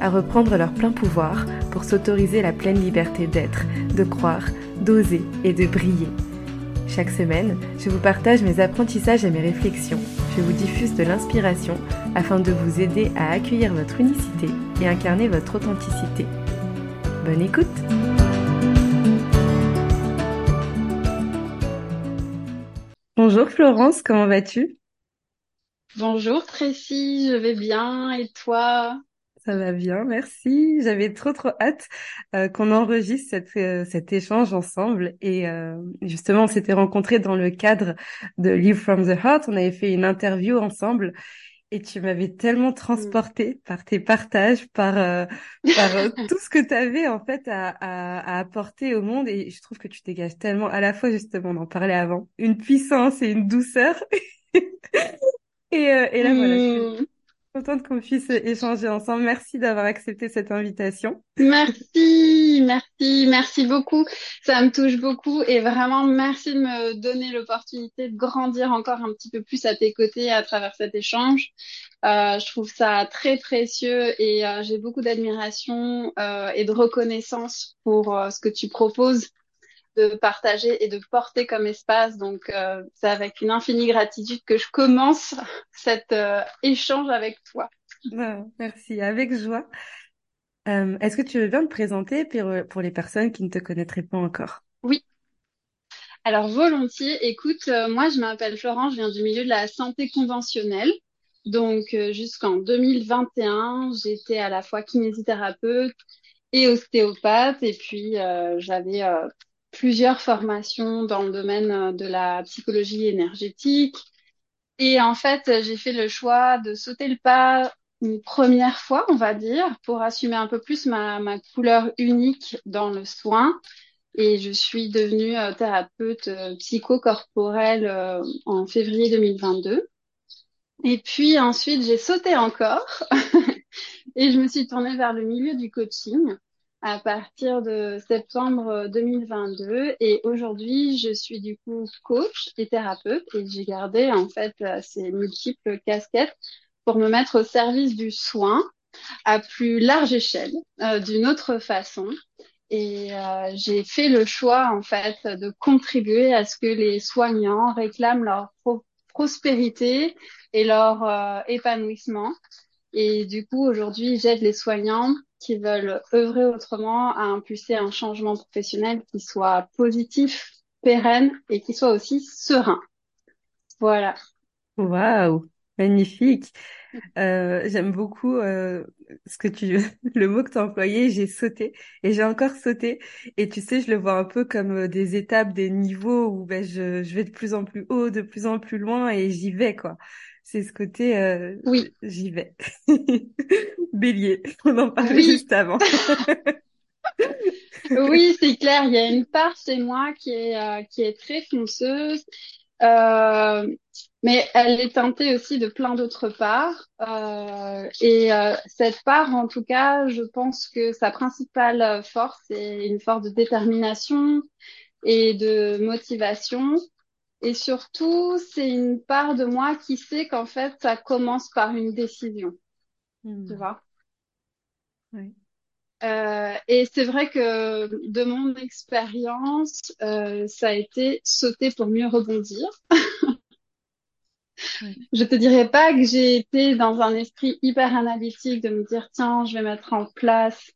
à reprendre leur plein pouvoir pour s'autoriser la pleine liberté d'être, de croire, d'oser et de briller. Chaque semaine, je vous partage mes apprentissages et mes réflexions. Je vous diffuse de l'inspiration afin de vous aider à accueillir votre unicité et incarner votre authenticité. Bonne écoute Bonjour Florence, comment vas-tu? Bonjour Tracy, je vais bien et toi? Ça va bien, merci. J'avais trop trop hâte euh, qu'on enregistre cette, euh, cet échange ensemble. Et euh, justement, on s'était rencontrés dans le cadre de Live from the Heart. On avait fait une interview ensemble. Et tu m'avais tellement mm. transporté par tes partages, par, par tout ce que tu avais en fait à, à, à, apporter au monde. Et je trouve que tu dégages tellement, à la fois justement, on en parlait avant, une puissance et une douceur. et, et là, voilà, je mm contente qu'on puisse échanger ensemble. Merci d'avoir accepté cette invitation. Merci, merci, merci beaucoup. Ça me touche beaucoup et vraiment merci de me donner l'opportunité de grandir encore un petit peu plus à tes côtés à travers cet échange. Euh, je trouve ça très précieux et euh, j'ai beaucoup d'admiration euh, et de reconnaissance pour ce que tu proposes de partager et de porter comme espace. Donc, euh, c'est avec une infinie gratitude que je commence cet euh, échange avec toi. merci, avec joie. Euh, est-ce que tu veux bien te présenter pour, pour les personnes qui ne te connaîtraient pas encore? Oui. Alors, volontiers. Écoute, moi, je m'appelle Florence, je viens du milieu de la santé conventionnelle. Donc, jusqu'en 2021, j'étais à la fois kinésithérapeute et ostéopathe. Et puis, j'avais plusieurs formations dans le domaine euh, de la psychologie énergétique. Et en fait, j'ai fait le choix de sauter le pas une première fois, on va dire, pour assumer un peu plus ma, couleur unique dans le soin. Et je suis devenue euh, thérapeute euh, psychocorporelle en février 2022. Et puis ensuite, j'ai sauté encore et je me suis tournée vers le milieu du coaching à partir de septembre 2022 et aujourd'hui je suis du coup coach et thérapeute et j'ai gardé en fait ces multiples casquettes pour me mettre au service du soin à plus large échelle euh, d'une autre façon. Et euh, j'ai fait le choix en fait de contribuer à ce que les soignants réclament leur prospérité et leur euh, épanouissement. Et du coup aujourd'hui j'aide les soignants qui veulent œuvrer autrement à impulser un changement professionnel qui soit positif, pérenne et qui soit aussi serein. Voilà. Waouh, magnifique. Euh, j'aime beaucoup euh, ce que tu, le mot que tu as employé. J'ai sauté et j'ai encore sauté. Et tu sais, je le vois un peu comme euh, des étapes, des niveaux où ben, je, je vais de plus en plus haut, de plus en plus loin et j'y vais quoi c'est ce côté euh, oui. j'y vais. Bélier on en parlait juste avant. Oui c'est clair il y a une part chez moi qui est euh, qui est très fonceuse. Euh, mais elle est teintée aussi de plein d'autres parts. Euh, et euh, cette part en tout cas je pense que sa principale force est une force de détermination et de motivation et surtout, c'est une part de moi qui sait qu'en fait, ça commence par une décision. Hmm. Tu vois? Oui. Euh, et c'est vrai que de mon expérience, euh, ça a été sauter pour mieux rebondir. oui. Je te dirais pas que j'ai été dans un esprit hyper analytique de me dire tiens, je vais mettre en place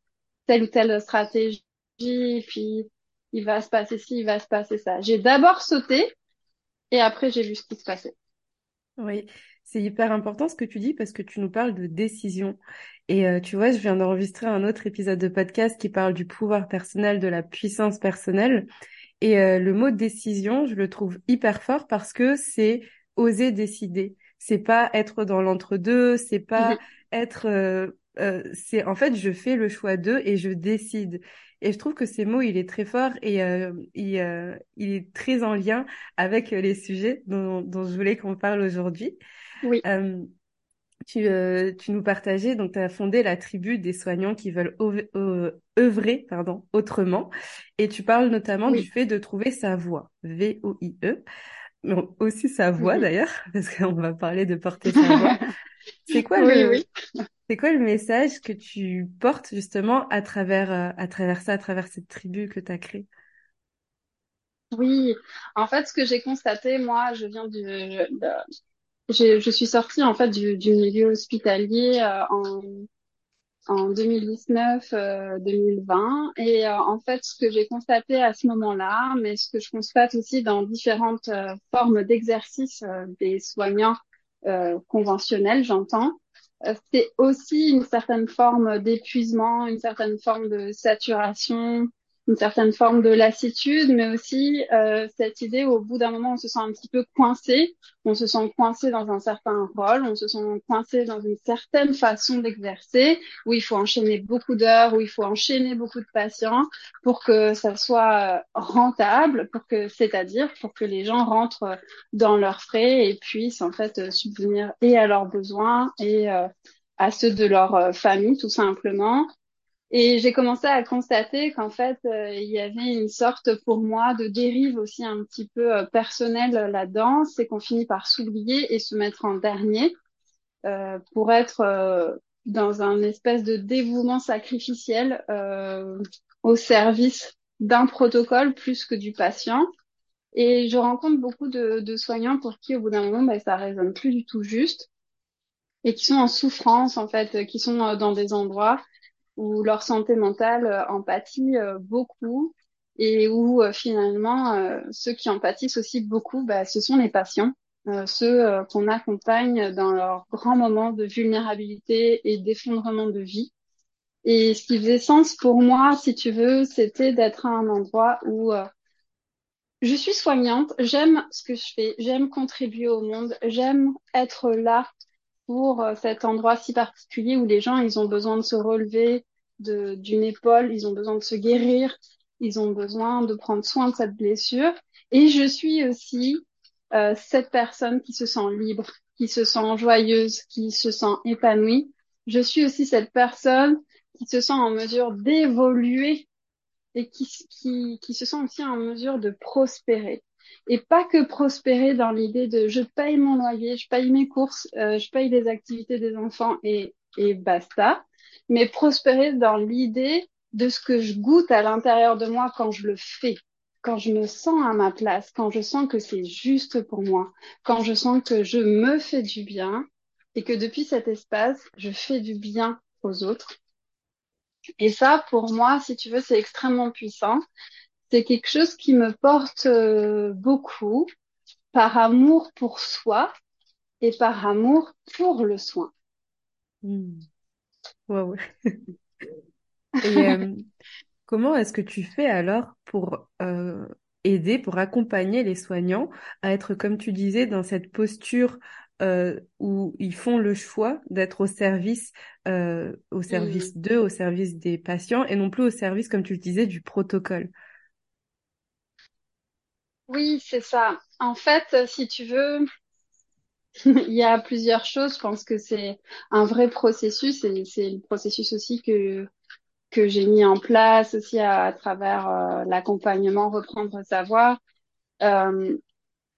telle ou telle stratégie, puis il va se passer ci, il va se passer ça. J'ai d'abord sauté et après, j'ai vu ce qui se passait. Oui, c'est hyper important ce que tu dis parce que tu nous parles de décision. Et euh, tu vois, je viens d'enregistrer un autre épisode de podcast qui parle du pouvoir personnel, de la puissance personnelle. Et euh, le mot décision, je le trouve hyper fort parce que c'est oser décider. C'est pas être dans l'entre-deux, c'est pas mm-hmm. être euh, euh, c'est en fait je fais le choix d'eux et je décide. Et je trouve que ces mots, il est très fort et euh, il, euh, il, est très en lien avec les sujets dont, dont je voulais qu'on parle aujourd'hui. Oui. tu, tu nous partageais, donc tu as fondé la tribu des soignants qui veulent œuvrer pardon, autrement. Et tu parles notamment du fait de trouver sa voix, V-O-I-E mais aussi sa voix d'ailleurs, parce qu'on va parler de porter sa voix. C'est quoi le, c'est quoi le message que tu portes justement à travers, euh, à travers ça, à travers cette tribu que tu as créée? Oui, en fait, ce que j'ai constaté, moi, je viens du, je, je suis sortie en fait du, milieu hospitalier euh, en en 2019-2020. et euh, en fait, ce que j'ai constaté à ce moment-là, mais ce que je constate aussi dans différentes formes d'exercice des soignants conventionnels, j'entends, c'est aussi une certaine forme d'épuisement, une certaine forme de saturation, une certaine forme de lassitude, mais aussi euh, cette idée où, au bout d'un moment on se sent un petit peu coincé, on se sent coincé dans un certain rôle, on se sent coincé dans une certaine façon d'exercer, où il faut enchaîner beaucoup d'heures, où il faut enchaîner beaucoup de patients pour que ça soit rentable, pour que, c'est-à-dire pour que les gens rentrent dans leurs frais et puissent en fait subvenir et à leurs besoins et euh, à ceux de leur euh, famille tout simplement et j'ai commencé à constater qu'en fait, euh, il y avait une sorte pour moi de dérive aussi un petit peu euh, personnelle là-dedans, c'est qu'on finit par s'oublier et se mettre en dernier euh, pour être euh, dans un espèce de dévouement sacrificiel au service d'un protocole plus que du patient. Et je rencontre beaucoup de, de soignants pour qui, au bout d'un moment, ben, ça résonne plus du tout juste et qui sont en souffrance, en fait, qui sont dans des endroits où leur santé mentale euh, en pâtit euh, beaucoup et où euh, finalement ceux qui en aussi beaucoup, bah, ce sont les patients, ceux qu'on accompagne dans leurs grands moments de vulnérabilité et d'effondrement de vie. Et ce qui faisait sens pour moi, si tu veux, c'était d'être à un endroit où je suis soignante, j'aime ce que je fais, j'aime contribuer au monde, j'aime être là pour cet endroit si particulier où les gens, ils ont besoin de se relever, d'une épaule, ils ont besoin de se guérir, ils ont besoin de prendre soin de cette blessure. Et je suis aussi euh, cette personne qui se sent libre, qui se sent joyeuse, qui se sent épanouie. Je suis aussi cette personne qui se sent en mesure d'évoluer et qui, qui, qui se sent aussi en mesure de prospérer. Et pas que prospérer dans l'idée de je paye mon loyer, je paye mes courses, euh, je paye les activités des enfants et, et basta, mais prospérer dans l'idée de ce que je goûte à l'intérieur de moi quand je le fais, quand je me sens à ma place, quand je sens que c'est juste pour moi, quand je sens que je me fais du bien et que depuis cet espace, je fais du bien aux autres. Et ça, pour moi, si tu veux, c'est extrêmement puissant. C'est quelque chose qui me porte euh, beaucoup par amour pour soi et par amour pour le soin. Hmm. Et euh, comment est-ce que tu fais alors pour euh, aider, pour accompagner les soignants à être, comme tu disais, dans cette posture euh, où ils font le choix d'être au service, au service mmh. d'eux, au service des patients, et non plus au service, comme tu le disais, du protocole? Oui, c'est ça. En fait, si tu veux, Il y a plusieurs choses. Je pense que c'est un vrai processus et c'est le processus aussi que que j'ai mis en place aussi à, travers euh, l'accompagnement reprendre savoir. Euh,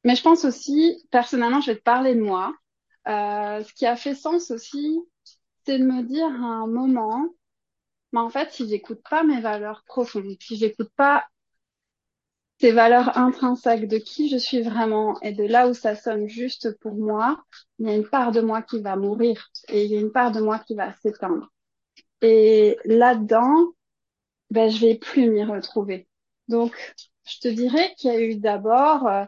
mais je pense aussi, personnellement, je vais te parler de moi. Euh, ce qui a fait sens aussi, c'est de me dire à un moment, mais en fait, si j'écoute pas mes valeurs profondes, si j'écoute pas ces valeurs intrinsèques de qui je suis vraiment et de là où ça sonne juste pour moi, il y a une part de moi qui va mourir et il y a une part de moi qui va s'éteindre. Et là-dedans, ben, je vais plus m'y retrouver. Donc, je te dirais qu'il y a eu d'abord, euh,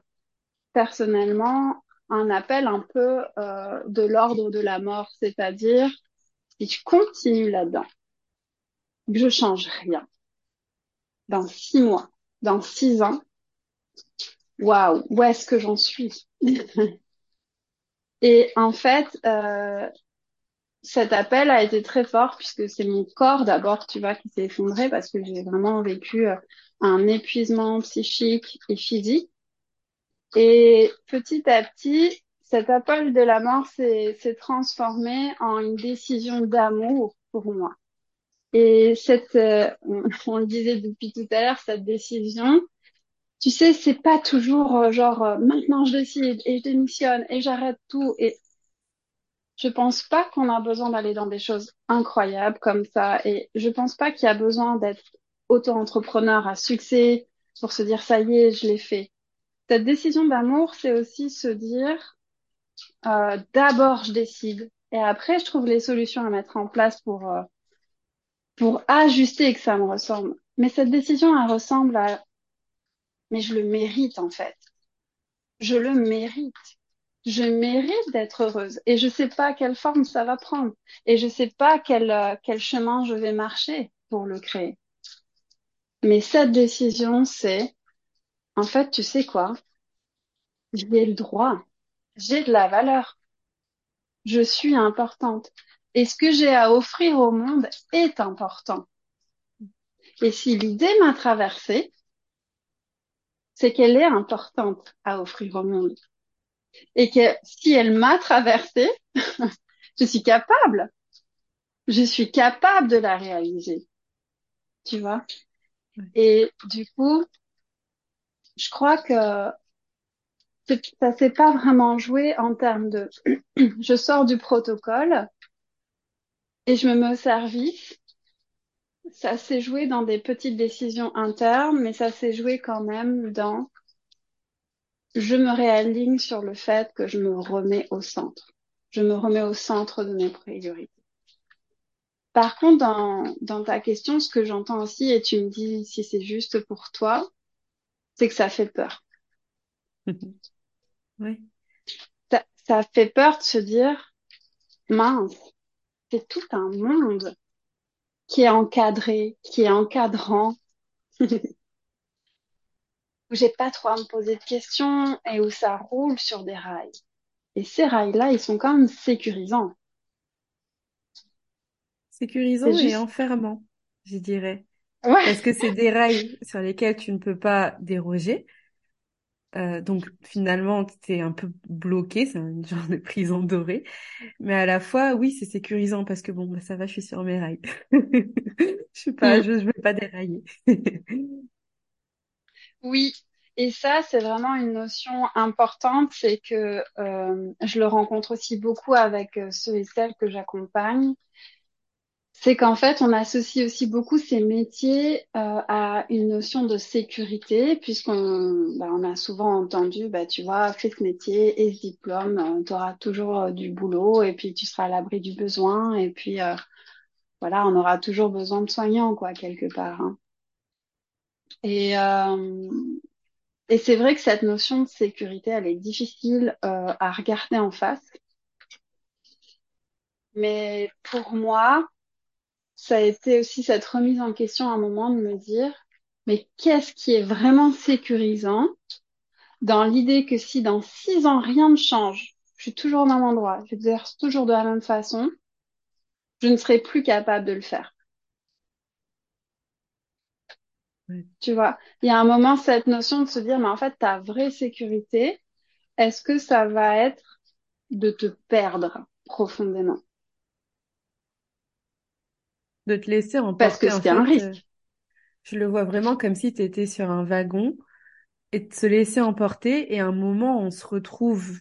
personnellement, un appel un peu euh, de l'ordre de la mort, c'est-à-dire, si je continue là-dedans, que je change rien, dans six mois, dans six ans, waouh, où est-ce que j'en suis? Et en fait, euh, cet appel a été très fort puisque c'est mon corps d'abord, tu vois, qui s'est effondré parce que j'ai vraiment vécu euh, un épuisement psychique et physique. Et petit à petit, cet appel de la mort s'est transformé en une décision d'amour pour moi. Et cette, euh, on, le disait depuis tout à l'heure, cette décision, tu sais, c'est pas toujours euh, genre euh, maintenant je décide et je démissionne et j'arrête tout. Et je pense pas qu'on a besoin d'aller dans des choses incroyables comme ça. Et je pense pas qu'il y a besoin d'être auto-entrepreneur à succès pour se dire ça y est, je l'ai fait. Cette décision d'amour, c'est aussi se dire euh, d'abord je décide et après je trouve les solutions à mettre en place pour euh, pour ajuster que ça me ressemble. Mais cette décision, elle ressemble à mais je le mérite en fait. Je le mérite. Je mérite d'être heureuse et je sais pas quelle forme ça va prendre et je sais pas euh, quel chemin je vais marcher pour le créer. Mais cette décision, c'est en fait, tu sais quoi? J'ai le droit. J'ai de la valeur. Je suis importante. Et ce que j'ai à offrir au monde est important. Et si l'idée m'a traversée, c'est qu'elle est importante à offrir au monde. Et que si elle m'a traversée, je suis capable. Je suis capable de la réaliser. Tu vois? Et du coup, je crois que ça s'est pas vraiment joué en termes de je sors du protocole et je me mets au service. Ça s'est joué dans des petites décisions internes, mais ça s'est joué quand même dans je me réaligne sur le fait que je me remets au centre. Je me remets au centre de mes priorités. Par contre, dans, dans ta question, ce que j'entends aussi, et tu me dis si c'est juste pour toi, c'est que ça fait peur. oui. Ça, ça fait peur de se dire, mince, c'est tout un monde qui est encadré, qui est encadrant, où j'ai pas trop à me poser de questions et où ça roule sur des rails. Et ces rails-là, ils sont quand même sécurisants. Sécurisants et enfermants, je dirais. Ouais. Parce que c'est des rails sur lesquels tu ne peux pas déroger. Euh, donc finalement, tu es un peu bloqué, c'est un genre de prison dorée. Mais à la fois, oui, c'est sécurisant parce que bon, bah, ça va, je suis sur mes rails. je suis pas, mm. je, je vais pas dérailler. oui, et ça, c'est vraiment une notion importante, c'est que euh, je le rencontre aussi beaucoup avec euh, ceux et celles que j'accompagne c'est qu'en fait, on associe aussi beaucoup ces métiers euh, à une notion de sécurité, puisqu'on bah, on a souvent entendu, bah, tu vois, fais ce métier et ce diplôme, euh, tu auras toujours euh, du boulot et puis tu seras à l'abri du besoin et puis voilà, on aura toujours besoin de soignants, quoi, quelque part. Hein. Et, et c'est vrai que cette notion de sécurité, elle est difficile à regarder en face. Mais pour moi, ça a été aussi cette remise en question à un moment de me dire, mais qu'est-ce qui est vraiment sécurisant dans l'idée que si dans six ans rien ne change, je suis toujours au même endroit, j'exerce toujours de la même façon, je ne serai plus capable de le faire. Tu vois, il y a un moment cette notion de se dire, mais en fait, ta vraie sécurité, est-ce que ça va être de te perdre profondément? De te laisser emporter. Parce que c'est un risque. Euh, je le vois vraiment comme si tu étais sur un wagon et de se laisser emporter et à un moment on se retrouve,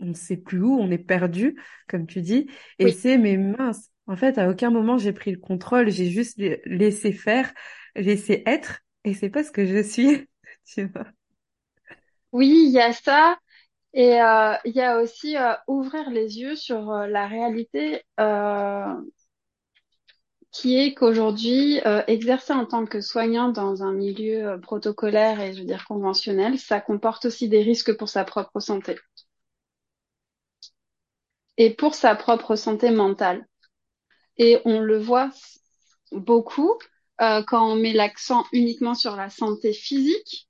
on ne sait plus où, on est perdu, comme tu dis, et c'est mais mince. En fait, à aucun moment j'ai pris le contrôle, j'ai juste laissé faire, laissé être, et c'est pas ce que je suis, tu vois. Oui, il y a ça. Et euh, il y a aussi euh, ouvrir les yeux sur la réalité qui est qu'aujourd'hui, euh, exercer en tant que soignant dans un milieu euh, protocolaire et je veux dire conventionnel, ça comporte aussi des risques pour sa propre santé et pour sa propre santé mentale. Et on le voit beaucoup euh, quand on met l'accent uniquement sur la santé physique.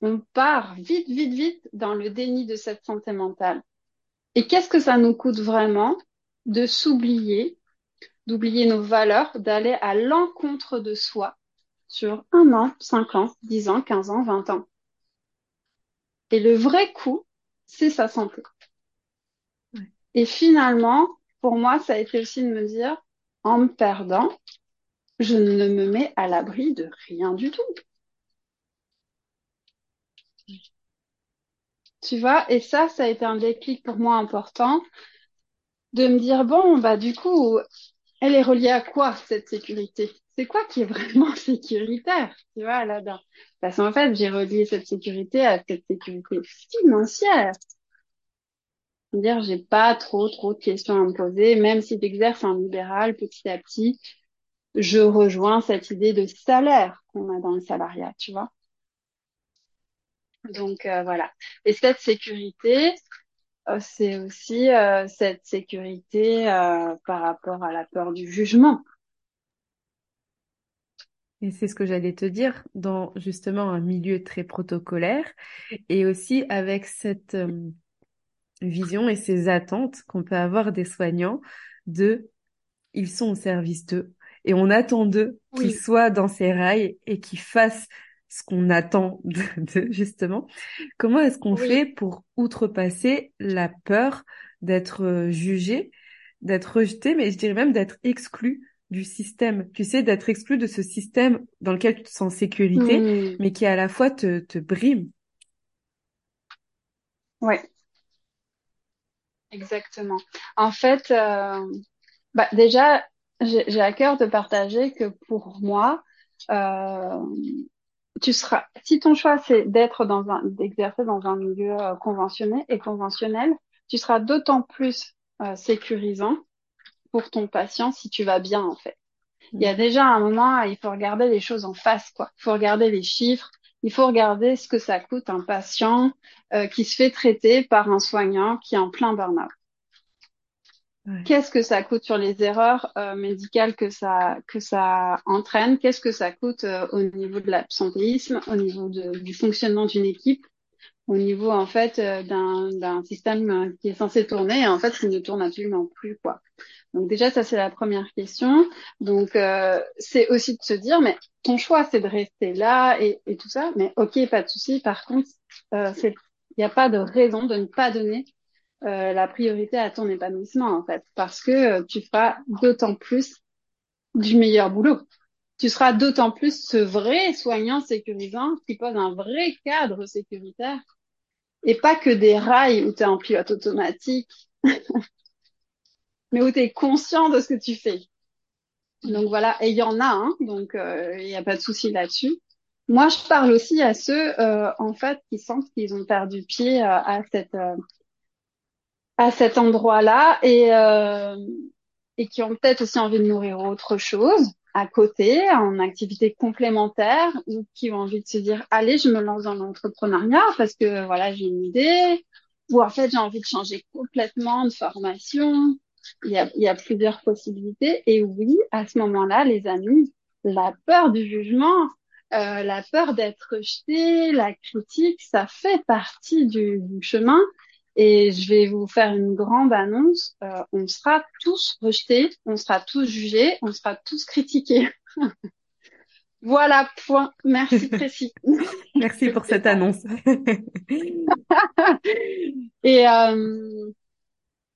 On part vite, vite, vite dans le déni de cette santé mentale. Et qu'est-ce que ça nous coûte vraiment de s'oublier, d'oublier nos valeurs, d'aller à l'encontre de soi sur un an, cinq ans, dix ans, quinze ans, vingt ans. Et le vrai coup, c'est sa santé. Et finalement, pour moi, ça a été aussi de me dire, en me perdant, je ne me mets à l'abri de rien du tout. Tu vois, et ça, ça a été un déclic pour moi important de me dire, bon, bah, du coup, elle est reliée à quoi, cette sécurité? C'est quoi qui est vraiment sécuritaire, tu vois, là-dedans? Parce qu'en fait, j'ai relié cette sécurité à cette sécurité financière. Dire, j'ai pas trop, trop de questions à me poser, même si tu exerces en libéral petit à petit, je rejoins cette idée de salaire qu'on a dans le salariat, tu vois? Donc euh, voilà. Et cette sécurité, c'est aussi euh, cette sécurité par rapport à la peur du jugement. Et c'est ce que j'allais te dire dans justement un milieu très protocolaire et aussi avec cette vision et ces attentes qu'on peut avoir des soignants de ils sont au service d'eux et on attend d'eux qu'ils soient dans ces rails et qu'ils fassent ce qu'on attend de, justement. Comment est-ce qu'on fait pour outrepasser la peur d'être euh, jugé, d'être rejeté, mais je dirais même d'être exclu du système, tu sais, d'être exclu de ce système dans lequel tu te sens sécurité, mmh. mais qui à la fois te, te brime. Ouais. Exactement. En fait, euh, bah déjà, j'ai à cœur de partager que pour moi, euh, tu seras, si ton choix c'est d'être dans un, d'exercer dans un milieu euh, conventionné et conventionnel, tu seras d'autant plus euh, sécurisant pour ton patient si tu vas bien en fait. Il y a mm. déjà un moment, il faut regarder les choses en face, quoi. Il faut regarder les chiffres, il faut regarder ce que ça coûte un patient euh, qui se fait traiter par un soignant qui est en plein burn-out. Qu'est-ce que ça coûte sur les erreurs euh, médicales que ça que ça entraîne? Qu'est-ce que ça coûte euh, au niveau de l'absentéisme, au niveau de, du fonctionnement d'une équipe, au niveau en fait euh, d'un système qui est censé tourner et en fait qui ne tourne absolument plus quoi. Donc déjà ça c'est la première question. Donc c'est aussi de se dire mais ton choix c'est de rester là et, et tout ça, mais ok pas de souci. Par contre il n'y a pas de raison de ne pas donner euh, la priorité à ton épanouissement en fait, parce que euh, tu feras d'autant plus du meilleur boulot. Tu seras d'autant plus ce vrai soignant sécurisant qui pose un vrai cadre sécuritaire et pas que des rails où tu es en pilote automatique, mais où tu es conscient de ce que tu fais. Donc voilà, et il y en a, hein, donc euh, il n'y a pas de souci là-dessus. Moi, je parle aussi à ceux, en fait, qui sentent qu'ils ont perdu pied à cette à cet endroit-là et, euh, et qui ont peut-être aussi envie de nourrir autre chose à côté, en activité complémentaire, ou qui ont envie de se dire, allez, je me lance dans l'entrepreneuriat parce que voilà, j'ai une idée, ou en fait, j'ai envie de changer complètement de formation. Il y a, il y a plusieurs possibilités. Et oui, à ce moment-là, les amis, la peur du jugement, euh, la peur d'être rejeté, la critique, ça fait partie du, du chemin et je vais vous faire une grande annonce. Euh, on sera tous rejetés, on sera tous jugés, on sera tous critiqués. voilà, point. Merci précis. Merci pour cette annonce. Et euh,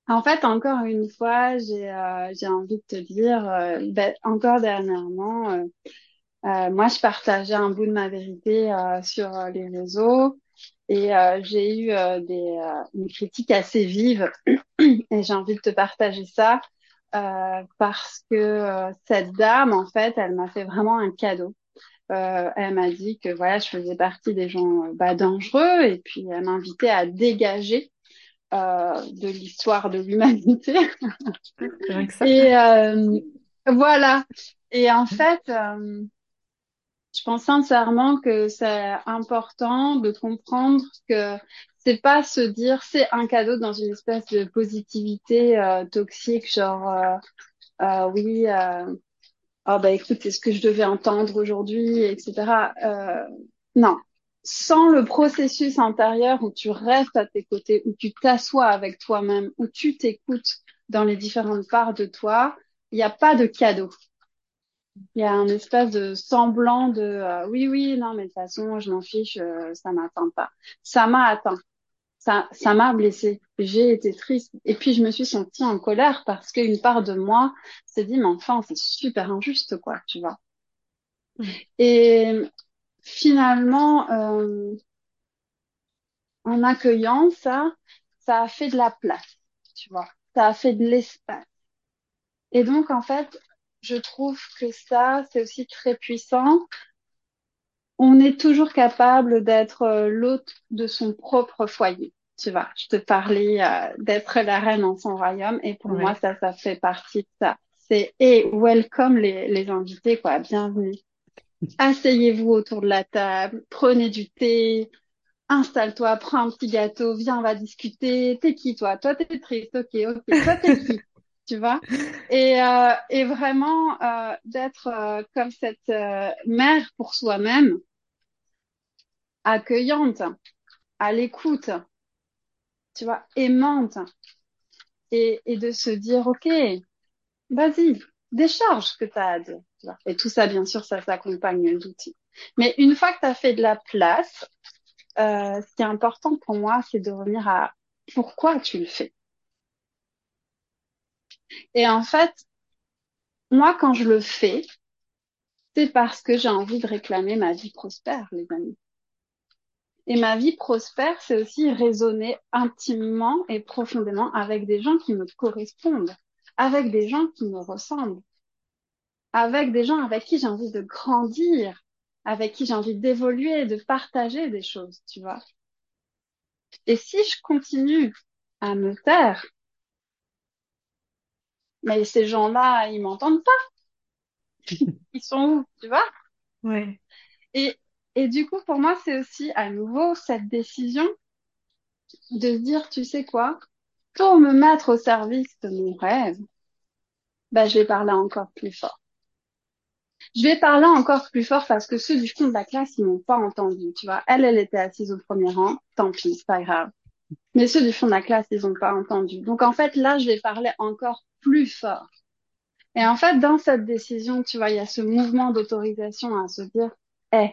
en fait, encore une fois, j'ai euh, envie de te dire, euh, ben, encore dernièrement, euh, euh, moi, je partageais un bout de ma vérité sur les réseaux. Et euh, j'ai eu euh, des, euh, une critique assez vive et j'ai envie de te partager ça parce que cette dame, en fait, elle m'a fait vraiment un cadeau. elle m'a dit que voilà, je faisais partie des gens bah, dangereux et puis elle m'a invité à dégager de l'histoire de l'humanité. et voilà. Et en fait, je pense sincèrement que c'est important de comprendre que c'est pas se dire c'est un cadeau dans une espèce de positivité euh, toxique, genre euh, euh, oui, oh bah écoute, c'est ce que je devais entendre aujourd'hui, etc. non, sans le processus intérieur où tu restes à tes côtés, où tu t'assois avec toi-même, où tu t'écoutes dans les différentes parts de toi, il n'y a pas de cadeau. Il y a un espèce de semblant de euh, oui, oui, non, mais de toute façon, je m'en fiche, euh, ça m'atteint pas. Ça m'a atteint. Ça, ça m'a blessé. J'ai été triste. Et puis, je me suis sentie en colère parce qu'une part de moi s'est dit, mais enfin, c'est super injuste, quoi, tu vois. Mm. Et finalement, euh, en accueillant ça, ça a fait de la place, tu vois. Ça a fait de l'espace. Et donc, en fait, je trouve que ça, c'est aussi très puissant. On est toujours capable d'être euh, l'hôte de son propre foyer. Tu vois, je te parlais euh, d'être la reine en son royaume et pour moi, ça, ça fait partie de ça. C'est et welcome les, les invités, quoi. Bienvenue. Asseyez-vous autour de la table, prenez du thé, installe-toi, prends un petit gâteau, viens, on va discuter. T'es qui, toi? Toi, t'es triste, ok, ok. Toi, t'es qui? Tu vois? Et, euh, et vraiment euh, d'être euh, comme cette euh, mère pour soi-même, accueillante, à l'écoute, tu vois, aimante, et, et de se dire, ok, vas-y, décharge ce que tu as à dire. Tu vois? Et tout ça, bien sûr, ça s'accompagne d'outils. Mais une fois que tu as fait de la place, euh, ce qui est important pour moi, c'est de revenir à pourquoi tu le fais. Et en fait, moi, quand je le fais, c'est parce que j'ai envie de réclamer ma vie prospère, les amis. Et ma vie prospère, c'est aussi raisonner intimement et profondément avec des gens qui me correspondent, avec des gens qui me ressemblent, avec des gens avec qui j'ai envie de grandir, avec qui j'ai envie d'évoluer, de partager des choses, tu vois. Et si je continue à me taire, mais ces gens-là, ils m'entendent pas. ils sont où, tu vois? Ouais. Et, et du coup, pour moi, c'est aussi à nouveau cette décision de se dire, tu sais quoi? Pour me mettre au service de mon rêve, ben, je vais parler encore plus fort. Je vais parler encore plus fort parce que ceux du fond de la classe, ils m'ont pas entendu, tu vois. Elle, elle était assise au premier rang, tant pis, c'est pas grave. Mais ceux du fond de la classe, ils ont pas entendu. Donc en fait, là, je vais parler encore plus fort. Et en fait, dans cette décision, tu vois, il y a ce mouvement d'autorisation à se dire, eh,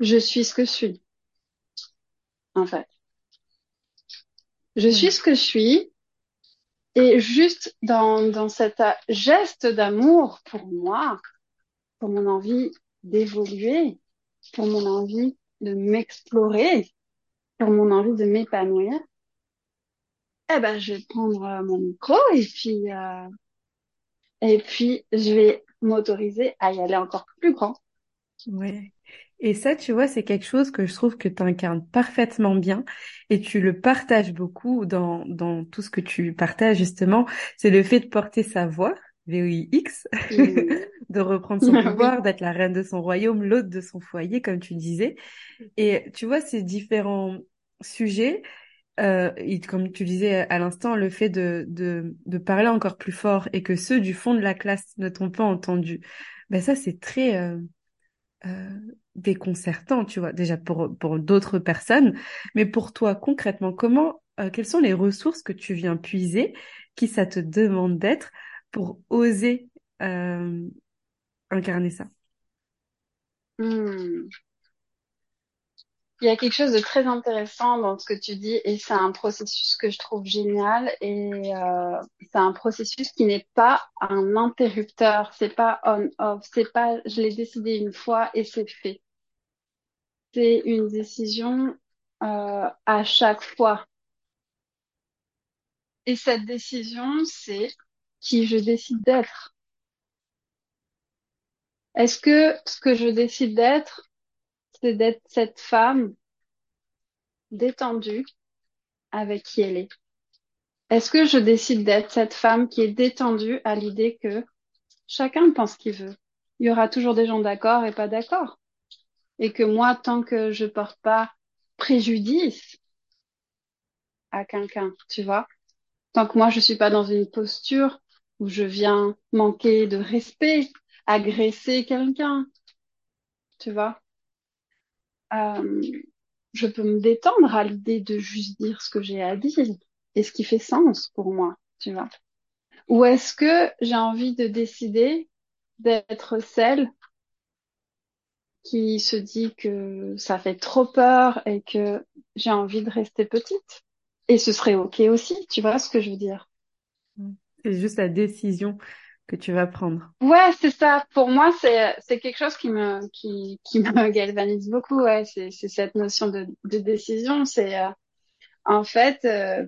je suis ce que je suis. En fait. Je suis ce que je suis. Et juste dans, dans cet geste d'amour pour moi, pour mon envie d'évoluer, pour mon envie de m'explorer, pour mon envie de m'épanouir, eh ben, je vais prendre euh, mon micro et puis, euh, et puis, je vais m'autoriser à y aller encore plus grand. Ouais. Et ça, tu vois, c'est quelque chose que je trouve que tu incarnes parfaitement bien et tu le partages beaucoup dans, dans tout ce que tu partages, justement. C'est le fait de porter sa voix, VOIX, de reprendre son pouvoir, d'être la reine de son royaume, l'hôte de son foyer, comme tu disais. Et tu vois, ces différents sujets, euh, comme tu disais à l'instant, le fait de, parler encore plus fort et que ceux du fond de la classe ne t'ont pas entendu, ben ça c'est très euh, euh, déconcertant, tu vois, déjà pour, d'autres personnes, mais pour toi concrètement, comment, quelles sont les ressources que tu viens puiser, qui ça te demande d'être pour oser incarner ça? Hmm. Il y a quelque chose de très intéressant dans ce que tu dis et c'est un processus que je trouve génial et euh, c'est un processus qui n'est pas un interrupteur, c'est pas on-off, c'est pas je l'ai décidé une fois et c'est fait. C'est une décision euh, à chaque fois. Et cette décision, c'est qui je décide d'être. Est-ce que ce que je décide d'être, c'est d'être cette femme détendue avec qui elle est. Est-ce que je décide d'être cette femme qui est détendue à l'idée que chacun pense qu'il veut? Il y aura toujours des gens d'accord et pas d'accord. Et que moi, tant que je porte pas préjudice à quelqu'un, tu vois, tant que moi je suis pas dans une posture où je viens manquer de respect, agresser quelqu'un, tu vois, euh, je peux me détendre à l'idée de juste dire ce que j'ai à dire et ce qui fait sens pour moi, tu vois. Ou est-ce que j'ai envie de décider d'être celle qui se dit que ça fait trop peur et que j'ai envie de rester petite? Et ce serait OK aussi, tu vois ce que je veux dire? C'est juste la décision que tu vas prendre. Ouais, c'est ça. Pour moi, c'est quelque chose qui me qui qui me galvanise beaucoup. Ouais, c'est cette notion de de décision. C'est euh, en fait euh,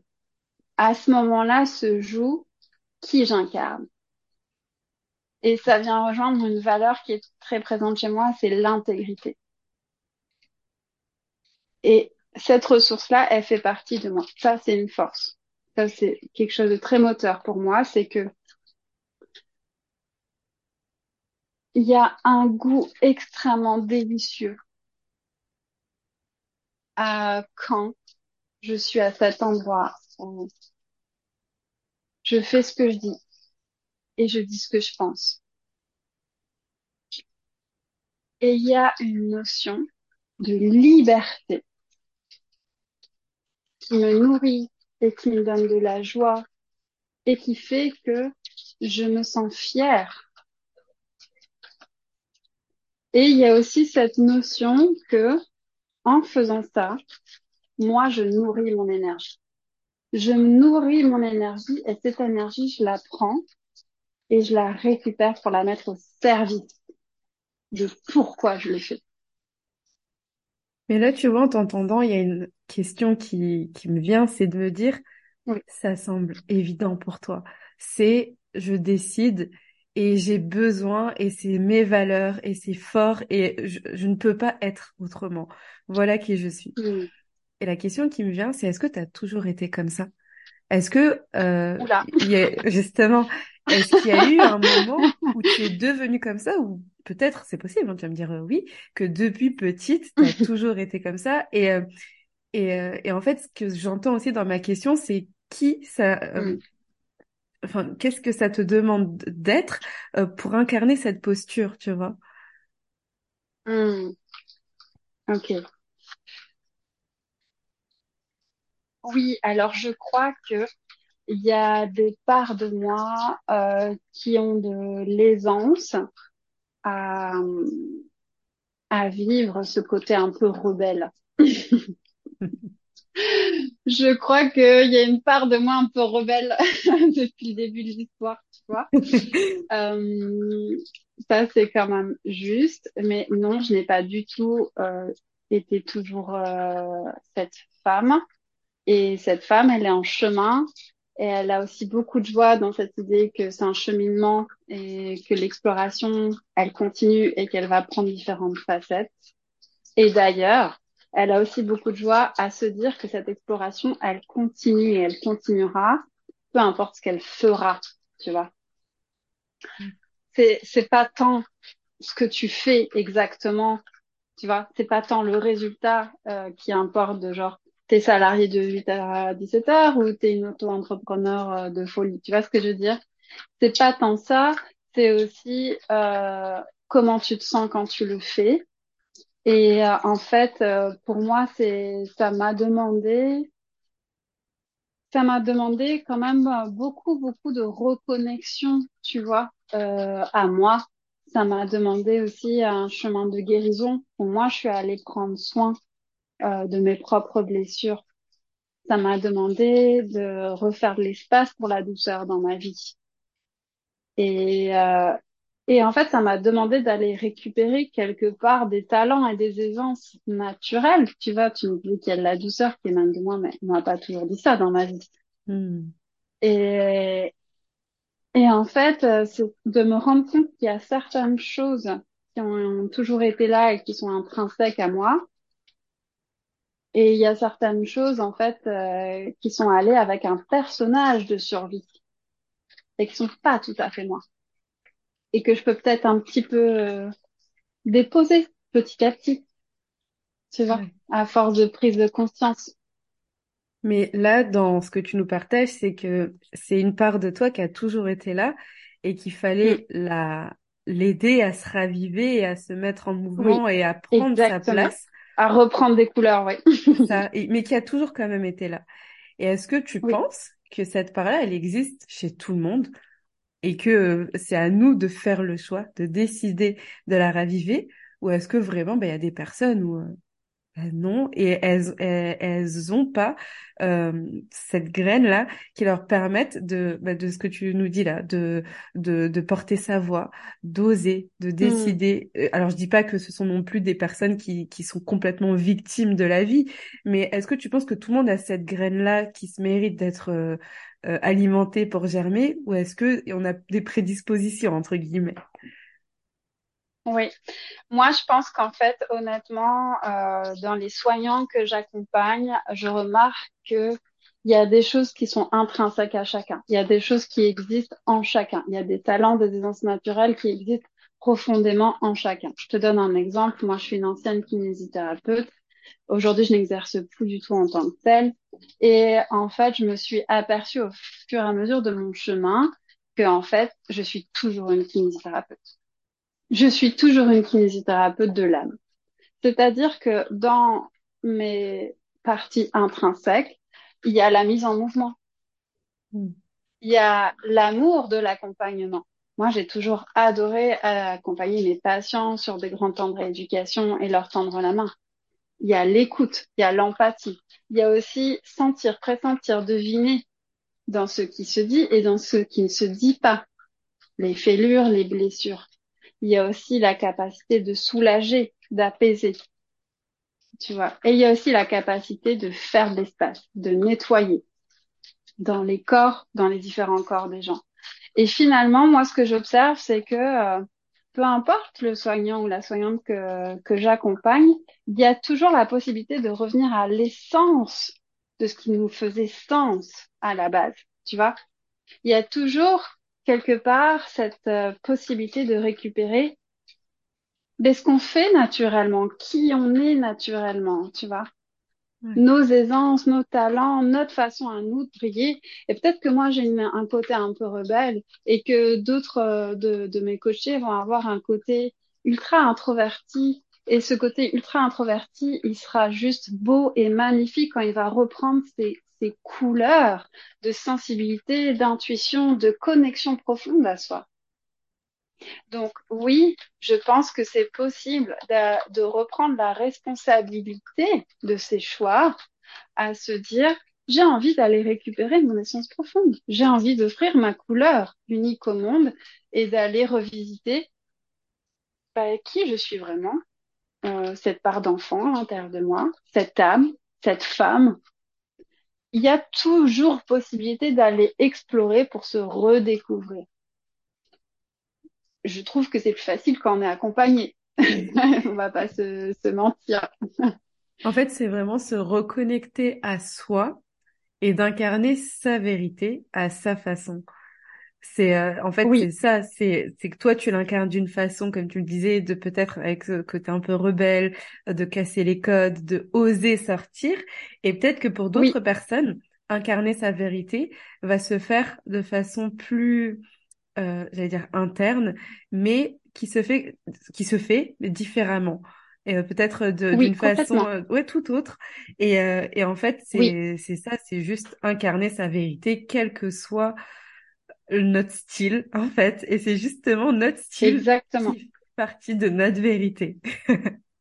à ce moment-là se joue qui j'incarne. Et ça vient rejoindre une valeur qui est très présente chez moi, c'est l'intégrité. Et cette ressource-là, elle fait partie de moi. Ça, c'est une force. Ça, c'est quelque chose de très moteur pour moi, c'est que il y a un goût extrêmement délicieux à quand je suis à cet endroit où je fais ce que je dis et je dis ce que je pense. Et il y a une notion de liberté qui me nourrit et qui me donne de la joie et qui fait que je me sens fière. Et il y a aussi cette notion que en faisant ça, moi, je nourris mon énergie. Je nourris mon énergie et cette énergie, je la prends et je la récupère pour la mettre au service de pourquoi je le fais. Mais là, tu vois, en t'entendant, il y a une question qui, qui me vient, c'est de me dire, ça semble évident pour toi. C'est, je décide et j'ai besoin et c'est mes valeurs et c'est fort et je, je, ne peux pas être autrement. Voilà qui je suis. Et la question qui me vient, c'est est-ce que tu as toujours été comme ça? Est-ce que, euh, y a, justement, est-ce qu'il y a eu un moment où tu es devenue comme ça? Ou peut-être, c'est possible, hein, tu vas me dire euh, oui, que depuis petite, tu as toujours été comme ça? Et, euh, et, euh, et, en fait, ce que j'entends aussi dans ma question, c'est qui ça... Mm. Enfin, qu'est-ce que ça te demande d'être pour incarner cette posture, tu vois? Mm. Ok. Oui, alors je crois que il y a des parts de moi euh, qui ont de l'aisance à, à vivre ce côté un peu rebelle. Je crois qu'il y a une part de moi un peu rebelle depuis le début de l'histoire, tu vois. euh, ça, c'est quand même juste. Mais non, je n'ai pas du tout euh, été toujours euh, cette femme. Et cette femme, elle est en chemin et elle a aussi beaucoup de joie dans cette idée que c'est un cheminement et que l'exploration, elle continue et qu'elle va prendre différentes facettes. Et d'ailleurs, elle a aussi beaucoup de joie à se dire que cette exploration, elle continue et elle continuera, peu importe ce qu'elle fera, tu vois. C'est, c'est pas tant ce que tu fais exactement, tu vois, c'est pas tant le résultat euh, qui importe de genre t'es salarié de 8 à 17 heures ou t'es une auto-entrepreneur euh, de folie. Tu vois ce que je veux dire? C'est pas tant ça, c'est aussi euh, comment tu te sens quand tu le fais. Et euh, en fait, euh, pour moi, c'est ça m'a demandé, ça m'a demandé quand même beaucoup, beaucoup de reconnexion, tu vois, à moi. Ça m'a demandé aussi un chemin de guérison. Pour moi, je suis allée prendre soin euh, de mes propres blessures. Ça m'a demandé de refaire de l'espace pour la douceur dans ma vie. Et, euh, et en fait, ça m'a demandé d'aller récupérer quelque part des talents et des aisances naturelles. Tu vois, tu me dis qu'il y a de la douceur qui émane de moi, mais on m'a pas toujours dit ça dans ma vie. Hmm. Et, et en fait, euh, c'est de me rendre compte qu'il y a certaines choses qui ont toujours été là et qui sont intrinsèques à moi, et il y a certaines choses, en fait, euh, qui sont allées avec un personnage de survie et qui sont pas tout à fait moi. Et que je peux peut-être un petit peu euh, déposer petit à petit, tu vois, à force de prise de conscience. Mais là, dans ce que tu nous partages, c'est que c'est une part de toi qui a toujours été là et qu'il fallait mm. la l'aider à se raviver et à se mettre en mouvement et à prendre sa place à reprendre des couleurs, oui. ça, mais qui a toujours quand même été là. Et est-ce que tu penses que cette part-là, elle existe chez tout le monde? Et que euh, c'est à nous de faire le choix, de décider de la raviver, ou est-ce que vraiment, ben, il y a des personnes où euh, ben non, et elles, elles, elles ont pas euh, cette graine là qui leur permette de, ben, de ce que tu nous dis là, de de, de porter sa voix, d'oser, de Mm. décider. Euh, Alors je dis pas que ce sont non plus des personnes qui qui sont complètement victimes de la vie, mais est-ce que tu penses que tout le monde a cette graine là qui se mérite d'être euh, euh, pour germer, ou est-ce que on a des prédispositions entre guillemets? Oui, moi je pense qu'en fait, honnêtement, euh, dans les soignants que j'accompagne, je remarque que il y a des choses qui sont intrinsèques à chacun. Il y a des choses qui existent en chacun. Il y a des talents, des aisances naturelles qui existent profondément en chacun. Je te donne un exemple. Moi, je suis une ancienne kinésithérapeute. Aujourd'hui, je n'exerce plus du tout en tant que telle. Et en fait, je me suis aperçue au fur et à mesure de mon chemin que, en fait, je suis toujours une kinésithérapeute. Je suis toujours une kinésithérapeute de l'âme. C'est-à-dire que dans mes parties intrinsèques, il y a la mise en mouvement. Mm. Il y a l'amour de l'accompagnement. Moi, j'ai toujours adoré accompagner mes patients sur des grands temps de rééducation et leur tendre la main. Il y a l'écoute, il y a l'empathie. Il y a aussi sentir, pressentir, deviner dans ce qui se dit et dans ce qui ne se dit pas. Les fêlures, les blessures. Il y a aussi la capacité de soulager, d'apaiser. Tu vois. Et il y a aussi la capacité de faire de l'espace, de nettoyer dans les corps, dans les différents corps des gens. Et finalement, moi, ce que j'observe, c'est que euh, peu importe le soignant ou la soignante que, que j'accompagne, il y a toujours la possibilité de revenir à l'essence de ce qui nous faisait sens à la base. Tu vois, il y a toujours quelque part cette euh, possibilité de récupérer ben, ce qu'on fait naturellement, qui on est naturellement, tu vois. Nos aisances, nos talents, notre façon à nous de briller. Et peut-être que moi, j'ai un côté un peu rebelle et que d'autres euh, de, de mes coachés vont avoir un côté ultra introverti. Et ce côté ultra introverti, il sera juste beau et magnifique quand il va reprendre ses, ses couleurs de sensibilité, d'intuition, de connexion profonde à soi. Donc oui, je pense que c'est possible de, reprendre la responsabilité de ces choix à se dire, j'ai envie d'aller récupérer mon essence profonde. J'ai envie d'offrir ma couleur unique au monde et d'aller revisiter bah, qui je suis vraiment, euh, cette part d'enfant à l'intérieur de moi, cette âme, cette femme. Il y a toujours possibilité d'aller explorer pour se redécouvrir. Je trouve que c'est plus facile quand on est accompagné. on va pas se, se mentir. En fait, c'est vraiment se reconnecter à soi et d'incarner sa vérité à sa façon. C'est euh, en fait Oui, c'est ça, c'est c'est que toi tu l'incarnes d'une façon comme tu le disais de peut-être avec ce côté un peu rebelle, de casser les codes, de oser sortir et peut-être que pour d'autres oui, personnes incarner sa vérité va se faire de façon plus euh, j'allais dire interne, mais qui se fait qui se fait différemment. Et euh, peut-être oui, d'une façon complètement. euh, ouais tout autre et euh, et en fait Oui, c'est c'est ça c'est juste incarner sa vérité quel que soit notre style, en fait. Et c'est justement notre style exactement. qui fait partie de notre vérité.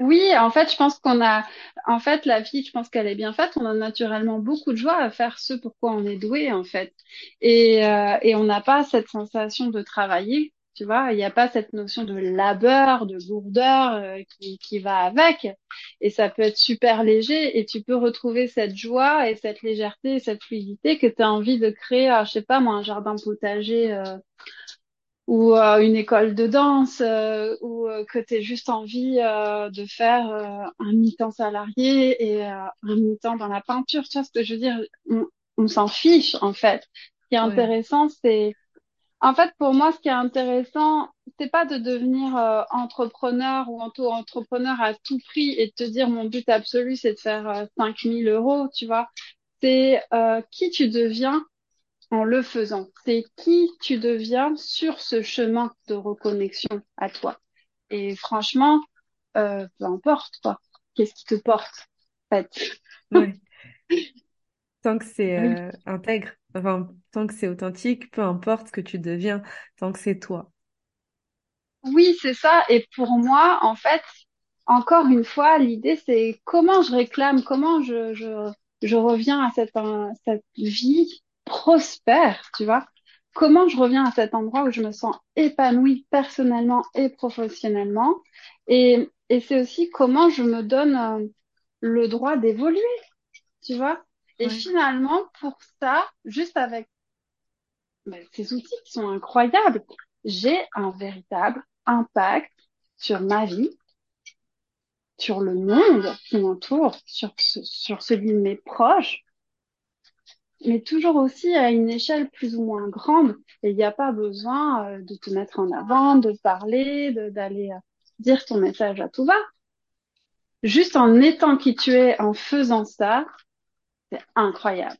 Oui, en fait, je pense qu'on a, en fait, la vie, je pense qu'elle est bien faite. On a naturellement beaucoup de joie à faire ce pourquoi on est doué, en fait. Et, euh, et on n'a pas cette sensation de travailler, tu vois. Il n'y a pas cette notion de labeur, de lourdeur euh, qui, qui va avec. Et ça peut être super léger et tu peux retrouver cette joie et cette légèreté et cette fluidité que tu as envie de créer, euh, je sais pas moi, un jardin potager. Ou euh, une école de danse, euh, ou euh, que tu juste envie euh, de faire euh, un mi-temps salarié et euh, un mi-temps dans la peinture. Tu vois ce que je veux dire? On, on s'en fiche, en fait. Ce qui est Ouais, intéressant, c'est... En fait, pour moi, ce qui est intéressant, c'est pas de devenir euh, entrepreneur ou auto-entrepreneur à tout prix et de te dire mon but absolu, c'est de faire euh, 5000 euros, tu vois. C'est euh, qui tu deviens en le faisant. C'est qui tu deviens sur ce chemin de reconnexion à toi. Et franchement, euh, peu importe quoi. Qu'est-ce qui te porte, en fait? ouais. tant que c'est euh, intègre, enfin, tant que c'est authentique, peu importe ce que tu deviens, tant que c'est toi. Oui, c'est ça. Et pour moi, en fait, encore une fois, l'idée, c'est comment je réclame, comment je, je, je reviens à cette, euh, cette vie prospère, tu vois. Comment je reviens à cet endroit où je me sens épanouie personnellement et professionnellement? Et, et c'est aussi comment je me donne euh, le droit d'évoluer, tu vois? Et Ouais. finalement, pour ça, juste avec ben, ces outils qui sont incroyables, j'ai un véritable impact sur ma vie, sur le monde qui m'entoure, sur, ce- sur celui de mes proches, mais toujours aussi à une échelle plus ou moins grande. Et il n'y a pas besoin euh, de te mettre en avant, de parler, de- d'aller euh, dire ton message à tout va. Juste en étant qui tu es, en faisant ça, c'est incroyable.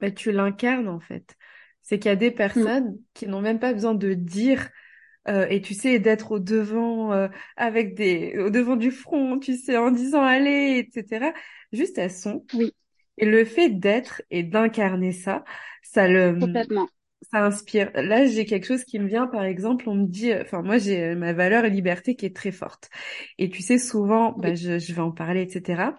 Mais tu l'incarnes en fait. C'est qu'il y a des Mm. personnes qui n'ont même pas besoin de dire euh, et tu sais d'être au devant euh, avec des au devant du front, tu sais en disant allez, etc. Juste elles sont Oui, et le fait d'être et d'incarner ça, ça le complètement. ça inspire. Là, j'ai quelque chose qui me vient, par exemple, on me dit, enfin, moi, j'ai euh, ma valeur et liberté qui est très forte. Et tu sais, souvent, bah, je, je vais en parler, etc.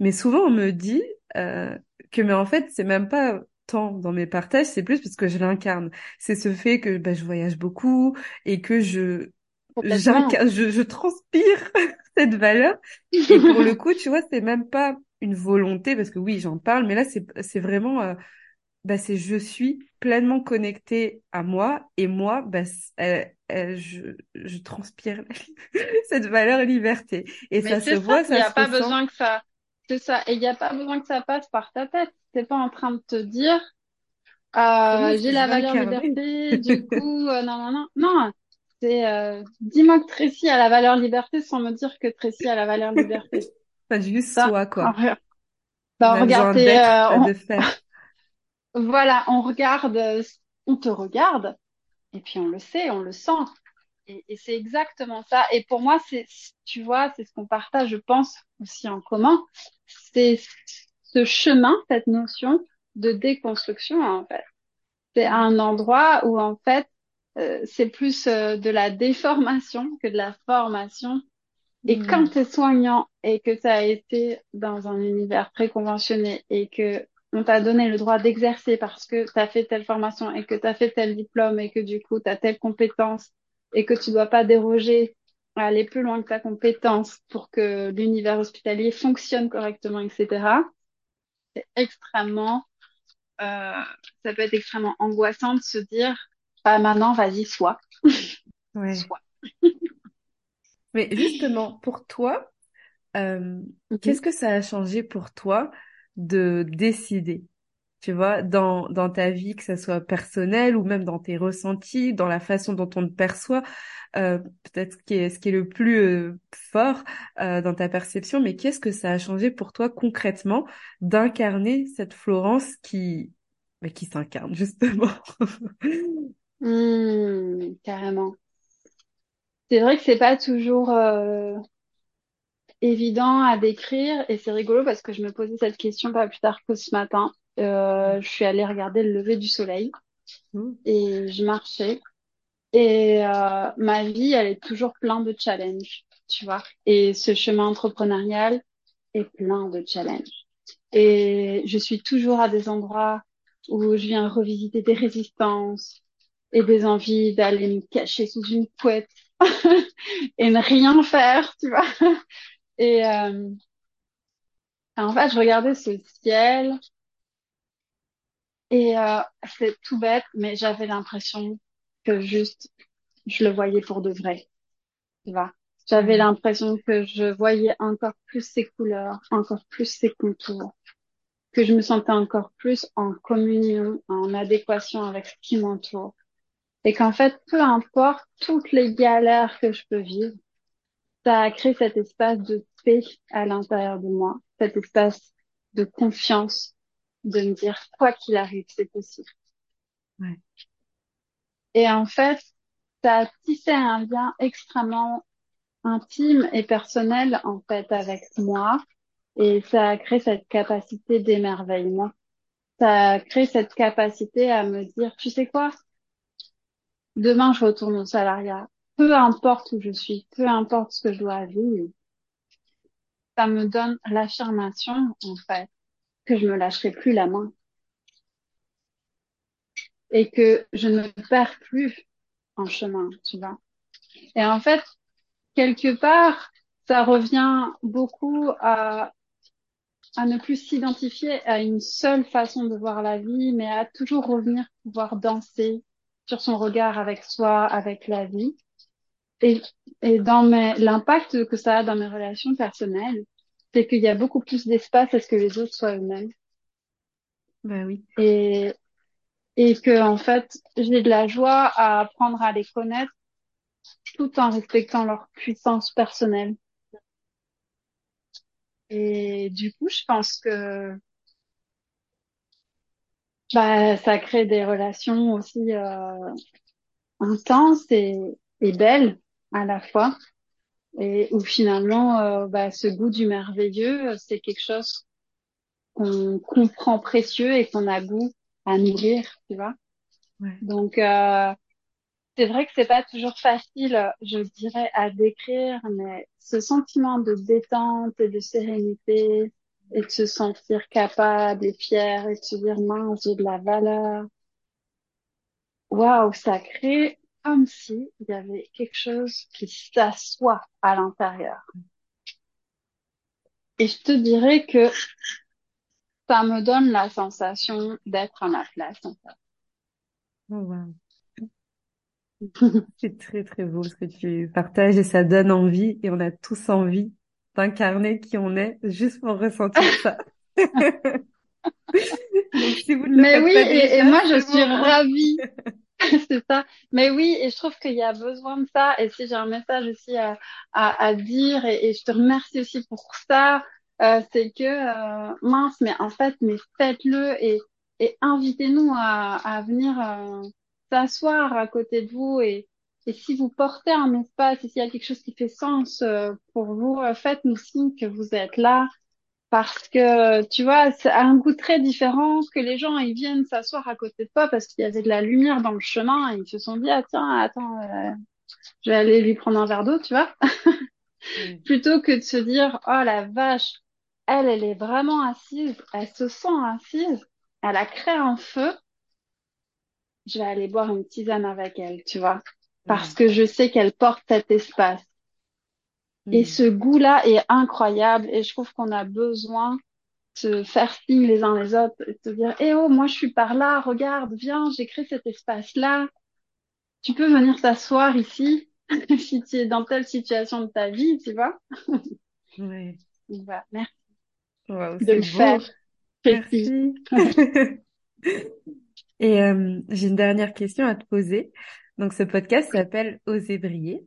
Mais souvent, on me dit euh, que, mais en fait, c'est même pas tant dans mes partages, c'est plus parce que je l'incarne. C'est ce fait que bah, je voyage beaucoup et que je, je, je transpire cette valeur. Et pour le coup, tu vois, c'est même pas une volonté, parce que oui, j'en parle, mais là, c'est, vraiment... euh, bah, c'est je suis pleinement connectée à moi et moi, bah, euh, euh, je, je transpire cette valeur liberté. Et Mais ça se ça, voit, il n'y ça a se pas ressent. besoin que ça, ça, et il n'y a pas besoin que ça passe par ta tête. T'es pas en train de te dire, euh, j'ai la valeur liberté, du coup, euh, non, non, non, non, c'est, euh, dis-moi que Tracy a la valeur liberté sans me dire que Tracy a la valeur liberté. Enfin, juste Ça, soi, quoi. On a regarde, euh, pas de faire. on- voilà, on regarde, euh, on te regarde, et puis on le sait, on le sent. Et, et c'est exactement ça. Et pour moi, c'est, tu vois, c'est ce qu'on partage, je pense, aussi en commun. C'est ce chemin, cette notion de déconstruction, en fait. C'est un endroit où, en fait, euh, c'est plus euh, de la déformation que de la formation. Et quand Hmm. tu es soignant et que tu as été dans un univers très conventionné et que on t'a donné le droit d'exercer parce que tu as fait telle formation et que tu as fait tel diplôme et que du coup tu as telle compétence et que tu dois pas déroger à aller plus loin que ta compétence pour que l'univers hospitalier fonctionne correctement, etc. C'est extrêmement, euh, ça peut être extrêmement angoissant de se dire, bah maintenant, vas-y, sois, Ouais. sois. Mais justement, pour toi, euh, Mhm. qu'est-ce que ça a changé pour toi de décider? tu vois, dans, dans ta vie, que ça soit personnel ou même dans tes ressentis, dans la façon dont on te perçoit, euh, peut-être ce qui est, ce qui est le plus euh, fort euh, dans ta perception, mais qu'est-ce que ça a changé pour toi concrètement d'incarner cette Florence qui, bah, qui s'incarne justement? Hmm, carrément. C'est vrai que c'est pas toujours euh, évident à décrire et c'est rigolo parce que je me posais cette question pas plus tard que ce matin. Euh, je suis allée regarder le lever du soleil Mm. et je marchais et euh, ma vie elle est toujours plein de challenges, tu vois. Et ce chemin entrepreneurial est plein de challenges. Et je suis toujours à des endroits où je viens revisiter des résistances et des envies d'aller me cacher sous une couette et ne rien faire, tu vois. Et euh, en fait, je regardais ce ciel et euh, c'est tout bête, mais j'avais l'impression que juste je le voyais pour de vrai, tu vois. J'avais Ouais. l'impression que je voyais encore plus ses couleurs, encore plus ses contours, que je me sentais encore plus en communion, en adéquation avec ce qui m'entoure. Et qu'en fait, peu importe toutes les galères que je peux vivre, ça a créé cet espace de paix à l'intérieur de moi, cet espace de confiance, de me dire, quoi qu'il arrive, c'est possible. Ouais. Et en fait, ça a tissé un lien extrêmement intime et personnel, en fait, avec moi. Et ça a créé cette capacité d'émerveillement. ça crée cette capacité à me dire, tu sais quoi, demain je retourne au salariat. Peu importe où je suis, peu importe ce que je dois vivre, ça me donne l'affirmation, en fait, que je me lâcherai plus la main. Et que je ne perds plus en chemin, tu vois. Et en fait, quelque part, ça revient beaucoup à à ne plus s'identifier à une seule façon de voir la vie, mais à toujours revenir pouvoir danser sur son regard avec soi, avec la vie. Et, et dans mes, l'impact que ça a dans mes relations personnelles, c'est qu'il y a beaucoup plus d'espace à ce que les autres soient eux-mêmes. Ben oui. Et, et que, en fait, j'ai de la joie à apprendre à les connaître tout en respectant leur puissance personnelle. Et du coup, je pense que bah, ça crée des relations aussi euh, intenses et, et belles à la fois. Et où finalement, euh, bah, ce goût du merveilleux, c'est quelque chose qu'on comprend précieux et qu'on a goût à nourrir, tu vois. Ouais. Donc, euh, c'est vrai que c'est pas toujours facile, je dirais, à décrire, mais ce sentiment de détente et de sérénité et de se sentir capable et fier et de se dire mince, j'ai de la valeur. Waouh, ça crée comme si il y avait quelque chose qui s'assoit à l'intérieur. Et je te dirais que ça me donne la sensation d'être à ma place, en fait. Oh, wow. C'est très très beau ce que tu partages et ça donne envie et on a tous envie d'incarner qui on est juste pour ressentir ça. Donc, si vous ne le Mais oui, pas et, moi je suis ravie. C'est ça. Mais oui, et je trouve qu'il y a besoin de ça. Et si j'ai un message aussi à, à, à dire, et, et je te remercie aussi pour ça, euh, c'est que euh, mince, mais en fait, mais faites-le et, et invitez-nous à, à venir euh, s'asseoir à côté de vous. Et, et si vous portez un espace, et s'il y a quelque chose qui fait sens euh, pour vous, euh, faites-nous signe que vous êtes là. Parce que, tu vois, c'est un goût très différent que les gens, ils viennent s'asseoir à côté de toi parce qu'il y avait de la lumière dans le chemin et ils se sont dit, ah tiens, attends, euh, je vais aller lui prendre un verre d'eau, tu vois. Mm. Plutôt que de se dire, oh la vache, elle, elle est vraiment assise, elle se sent assise, elle a créé un feu, je vais aller boire une tisane avec elle, tu vois. Parce que je sais qu'elle porte cet espace. Et Mm. ce goût-là est incroyable et je trouve qu'on a besoin de se faire signe les uns les autres et de se dire, eh oh, moi je suis par là, regarde, viens, j'ai créé cet espace-là. Tu peux venir t'asseoir ici si tu es dans telle situation de ta vie, tu vois. Donc, voilà, merci de le beau. faire. Merci. Et euh, j'ai une dernière question à te poser. Donc, ce podcast s'appelle Oser briller.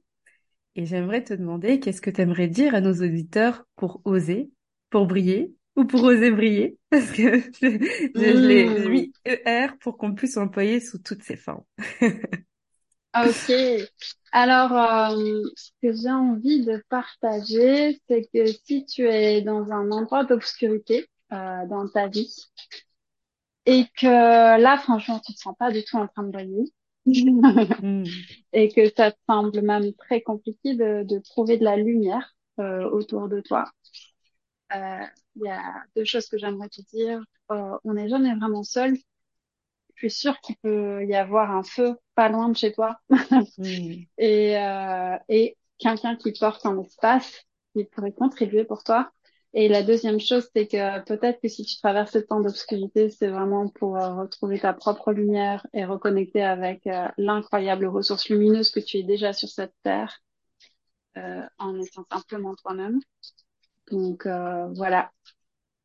Et j'aimerais te demander qu'est-ce que tu aimerais dire à nos auditeurs pour oser, pour briller ou pour oser briller? Parce que je, je, je l'ai Hmm. mis ER pour qu'on puisse employer sous toutes ses formes. Ok. Alors, euh, ce que j'ai envie de partager, c'est que si tu es dans un endroit d'obscurité euh, dans ta vie et que là, franchement, tu te sens pas du tout en train de briller. et que ça te semble même très compliqué de, de trouver de la lumière euh, autour de toi, euh, il y a deux choses que j'aimerais te dire. Euh, on n'est jamais vraiment seul. Je suis sûre qu'il peut y avoir un feu pas loin de chez toi. Hmm. et, euh, et quelqu'un qui porte un espace qui pourrait contribuer pour toi. Et la deuxième chose, c'est que peut-être que si tu traverses ce temps d'obscurité, c'est vraiment pour euh, retrouver ta propre lumière et reconnecter avec euh, l'incroyable ressource lumineuse que tu es déjà sur cette terre euh, en étant simplement toi-même. Donc euh, voilà,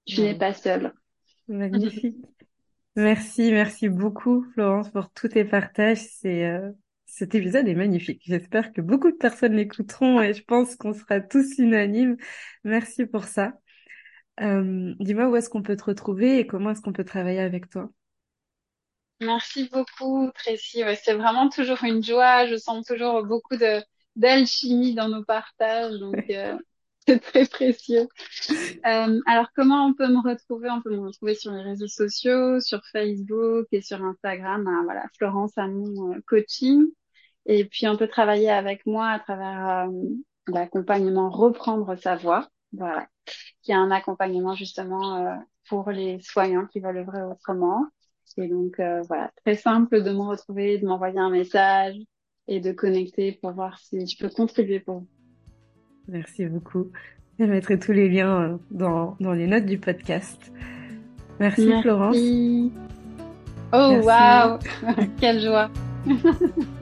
tu n'es pas seule. Magnifique. Merci, merci beaucoup, Florence, pour tous tes partages. C'est, cet épisode est magnifique. J'espère que beaucoup de personnes l'écouteront et je pense qu'on sera tous unanimes. Merci pour ça. Euh, dis-moi où est-ce qu'on peut te retrouver et comment est-ce qu'on peut travailler avec toi? Merci beaucoup, Tracy. Ouais, c'est vraiment toujours une joie. Je sens toujours beaucoup de d'alchimie dans nos partages. Donc, euh, C'est très précieux. Euh, alors, comment on peut me retrouver? On peut me retrouver sur les réseaux sociaux, sur Facebook et sur Instagram. Hein, voilà, Florence Amon Coaching. Et puis, on peut travailler avec moi à travers euh, l'accompagnement Reprendre sa voix. Voilà, qui est un accompagnement justement euh, pour les soignants qui veulent œuvrer autrement. Et donc, euh, voilà, très simple de me retrouver, de m'envoyer un message et de connecter pour voir si je peux contribuer pour vous. Merci beaucoup. Je mettrai tous les liens dans, dans les notes du podcast. Merci, Merci. Florence. Oh, waouh! Quelle joie!